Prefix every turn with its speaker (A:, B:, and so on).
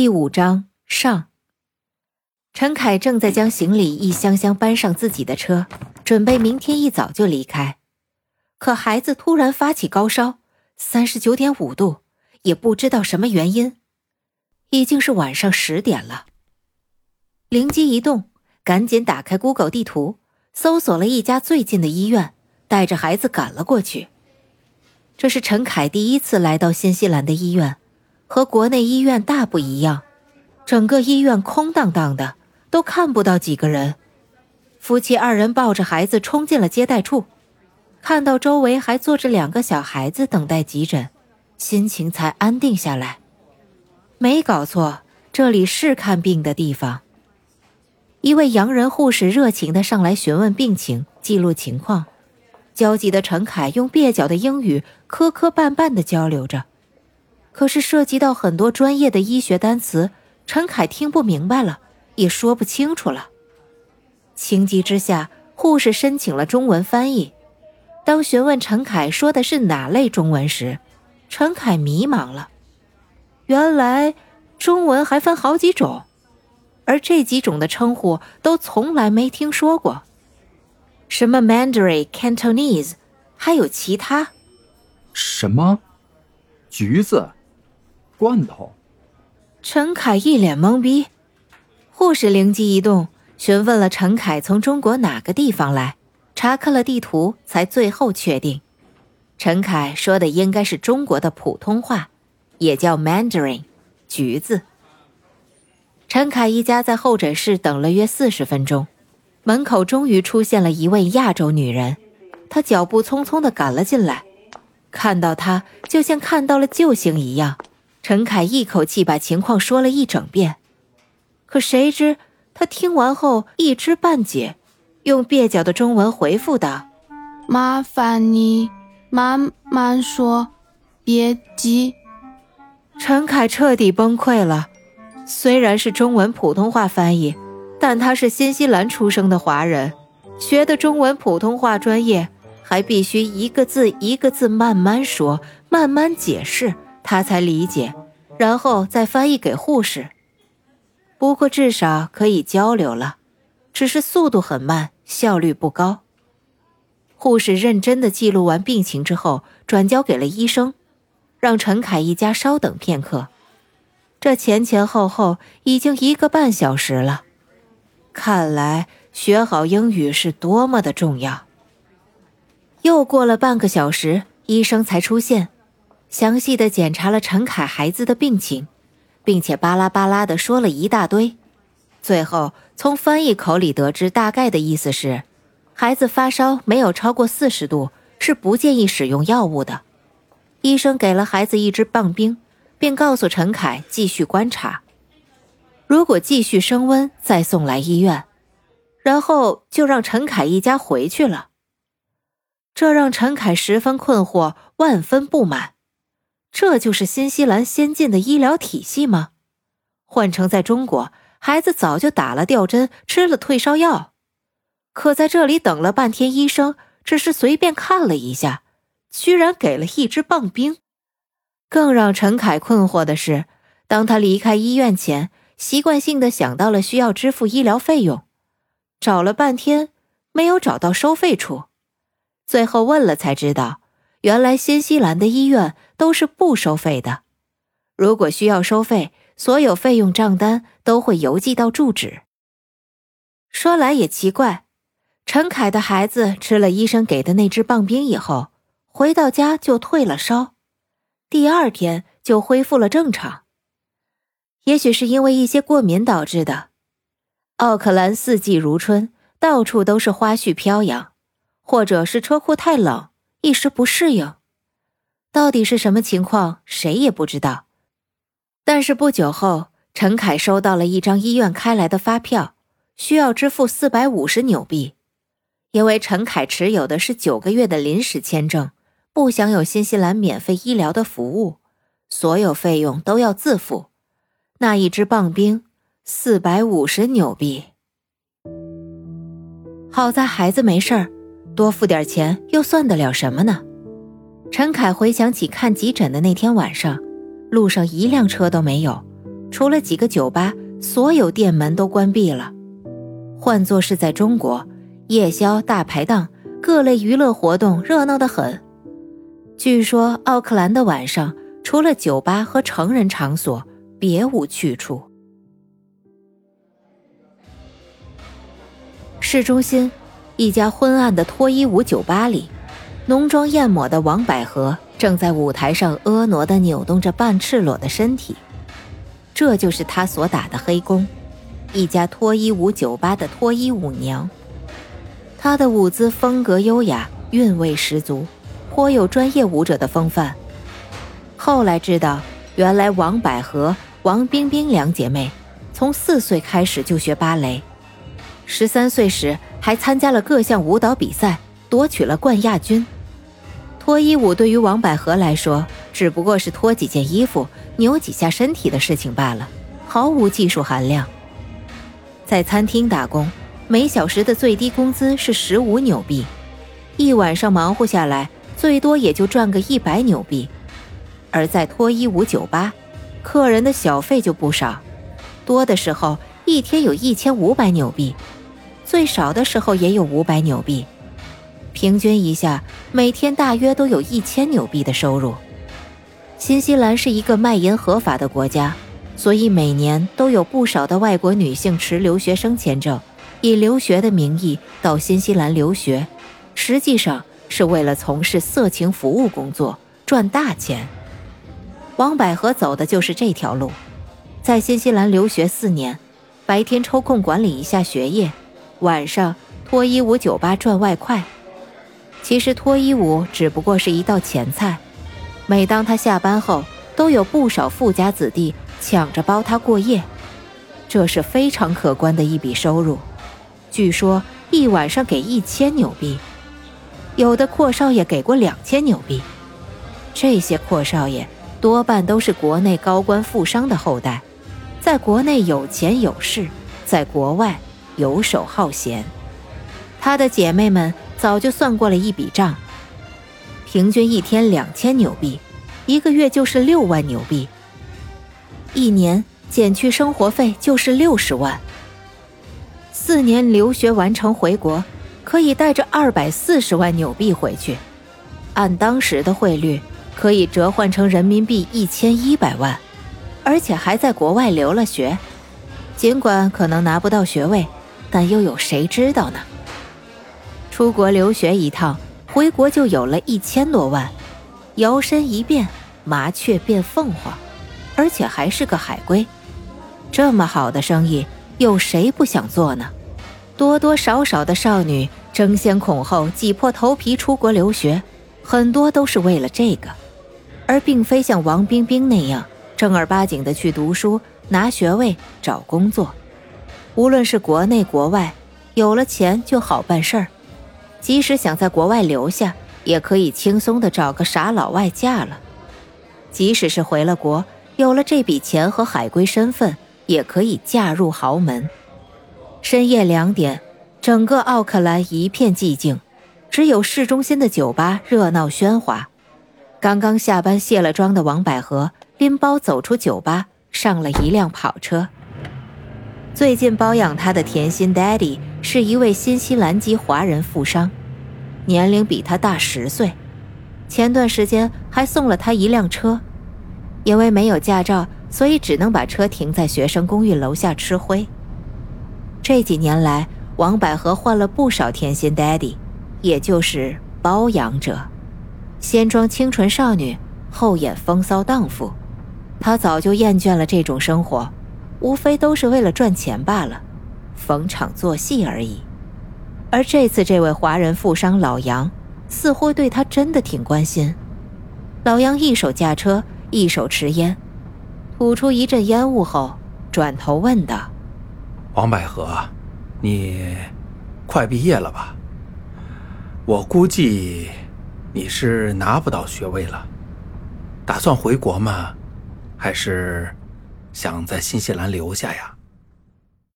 A: 第五章上。陈凯正在将行李一箱箱搬上自己的车，准备明天一早就离开。可孩子突然发起高烧，三十九点五度，也不知道什么原因。已经是晚上十点了。灵机一动，赶紧打开 Google 地图，搜索了一家最近的医院，带着孩子赶了过去。这是陈凯第一次来到新西兰的医院，和国内医院大不一样，整个医院空荡荡的，都看不到几个人。夫妻二人抱着孩子冲进了接待处，看到周围还坐着两个小孩子等待急诊，心情才安定下来。没搞错，这里是看病的地方。一位洋人护士热情地上来询问病情，记录情况。焦急的陈凯用蹩脚的英语磕磕绊绊地交流着，可是涉及到很多专业的医学单词，陈凯听不明白了，也说不清楚了。情急之下，护士申请了中文翻译。当询问陈凯说的是哪类中文时，陈凯迷茫了。原来，中文还分好几种，而这几种的称呼都从来没听说过。什么 Mandarin、Cantonese，还有其他？
B: 什么？橘子？罐头？
A: 陈凯一脸懵逼。护士灵机一动，询问了陈凯从中国哪个地方来，查看了地图，才最后确定，陈凯说的应该是中国的普通话，也叫 Mandarin，橘子。陈凯一家在候诊室等了约四十分钟。门口终于出现了一位亚洲女人，她脚步匆匆地赶了进来，看到她就像看到了救星一样。陈凯一口气把情况说了一整遍，可谁知他听完后一知半解，用蹩脚的中文回复道：“
C: 麻烦你慢慢说，别急。”
A: 陈凯彻底崩溃了，虽然是中文普通话翻译。但他是新西兰出生的华人，学的中文普通话专业，还必须一个字一个字慢慢说，慢慢解释，他才理解，然后再翻译给护士。不过至少可以交流了，只是速度很慢，效率不高。护士认真的记录完病情之后，转交给了医生，让陈凯一家稍等片刻。这前前后后已经一个半小时了。看来学好英语是多么的重要。又过了半个小时，医生才出现，详细的检查了陈凯孩子的病情，并且巴拉巴拉的说了一大堆。最后从翻译口里得知，大概的意思是，孩子发烧没有超过四十度，是不建议使用药物的。医生给了孩子一支棒冰，并告诉陈凯继续观察。如果继续升温，再送来医院，然后就让陈凯一家回去了。这让陈凯十分困惑，万分不满。这就是新西兰先进的医疗体系吗？换成在中国，孩子早就打了吊针，吃了退烧药。可在这里等了半天，医生只是随便看了一下，居然给了一支棒冰。更让陈凯困惑的是，当他离开医院前。习惯性的想到了需要支付医疗费用，找了半天没有找到收费处，最后问了才知道，原来新西兰的医院都是不收费的。如果需要收费，所有费用账单都会邮寄到住址。说来也奇怪，陈凯的孩子吃了医生给的那支棒冰以后，回到家就退了烧，第二天就恢复了正常。也许是因为一些过敏导致的，奥克兰四季如春，到处都是花絮飘扬，或者是车库太冷，一时不适应。到底是什么情况，谁也不知道。但是不久后，陈凯收到了一张医院开来的发票，需要支付四百五十纽币。因为陈凯持有的是九个月的临时签证，不享有新西兰免费医疗的服务，所有费用都要自付。那一支棒冰，四百五十纽币。好在孩子没事儿，多付点钱又算得了什么呢？陈凯回想起看急诊的那天晚上，路上一辆车都没有，除了几个酒吧，所有店门都关闭了。换作是在中国，夜宵、大排档、各类娱乐活动热闹得很。据说奥克兰的晚上，除了酒吧和成人场所，别无去处。市中心一家昏暗的脱衣舞酒吧里，浓妆艳抹的王百合正在舞台上婀娜地扭动着半赤裸的身体。这就是她所打的黑工，一家脱衣舞酒吧的脱衣舞娘。她的舞姿风格优雅，韵味十足，颇有专业舞者的风范。后来知道，原来王百合、王冰冰两姐妹从四岁开始就学芭蕾，十三岁时还参加了各项舞蹈比赛，夺取了冠亚军。脱衣舞对于王百合来说，只不过是脱几件衣服。扭几下身体的事情罢了，毫无技术含量。在餐厅打工，每小时的最低工资是十五纽币，一晚上忙活下来，最多也就赚个一百纽币。而在脱衣舞酒吧，客人的小费就不少，多的时候一天有一千五百纽币，最少的时候也有五百纽币，平均一下，每天大约都有一千纽币的收入。新西兰是一个卖淫合法的国家，所以每年都有不少的外国女性持留学生签证，以留学的名义到新西兰留学，实际上是为了从事色情服务工作赚大钱。王百合走的就是这条路，在新西兰留学四年，白天抽空管理一下学业，晚上脱衣舞酒吧赚外快。其实脱衣舞只不过是一道前菜。每当他下班后，都有不少富家子弟抢着包他过夜，这是非常可观的一笔收入。据说一晚上给一千纽币，有的阔少爷给过两千纽币。这些阔少爷多半都是国内高官富商的后代，在国内有钱有势，在国外游手好闲。他的姐妹们早就算过了一笔账。平均一天两千纽币，一个月就是六万纽币。一年减去生活费就是六十万。四年留学完成回国，可以带着二百四十万纽币回去，按当时的汇率，可以折换成人民币一千一百万，而且还在国外留了学。尽管可能拿不到学位，但又有谁知道呢？出国留学一趟。回国就有了一千多万，摇身一变，麻雀变凤凰，而且还是个海归。这么好的生意，有谁不想做呢？多多少少的少女争先恐后，挤破头皮出国留学，很多都是为了这个，而并非像王冰冰那样正儿八经的去读书、拿学位、找工作。无论是国内国外，有了钱就好办事儿。即使想在国外留下，也可以轻松的找个傻老外嫁了。即使是回了国，有了这笔钱和海归身份，也可以嫁入豪门。深夜两点，整个奥克兰一片寂静，只有市中心的酒吧热闹喧哗。刚刚下班卸了妆的王百合拎包走出酒吧，上了一辆跑车。最近包养他的甜心 Daddy 是一位新西兰籍华人富商，年龄比他大十岁。前段时间还送了他一辆车，因为没有驾照，所以只能把车停在学生公寓楼下吃灰。这几年来，王百合换了不少甜心 Daddy，也就是包养者，先装清纯少女，后演风骚荡妇。他早就厌倦了这种生活。无非都是为了赚钱罢了，逢场作戏而已。而这次这位华人富商老杨，似乎对他真的挺关心。老杨一手驾车，一手持烟，吐出一阵烟雾后，转头问道：“
D: 王百合，你快毕业了吧？我估计你是拿不到学位了，打算回国吗？还是？”想在新西兰留下呀？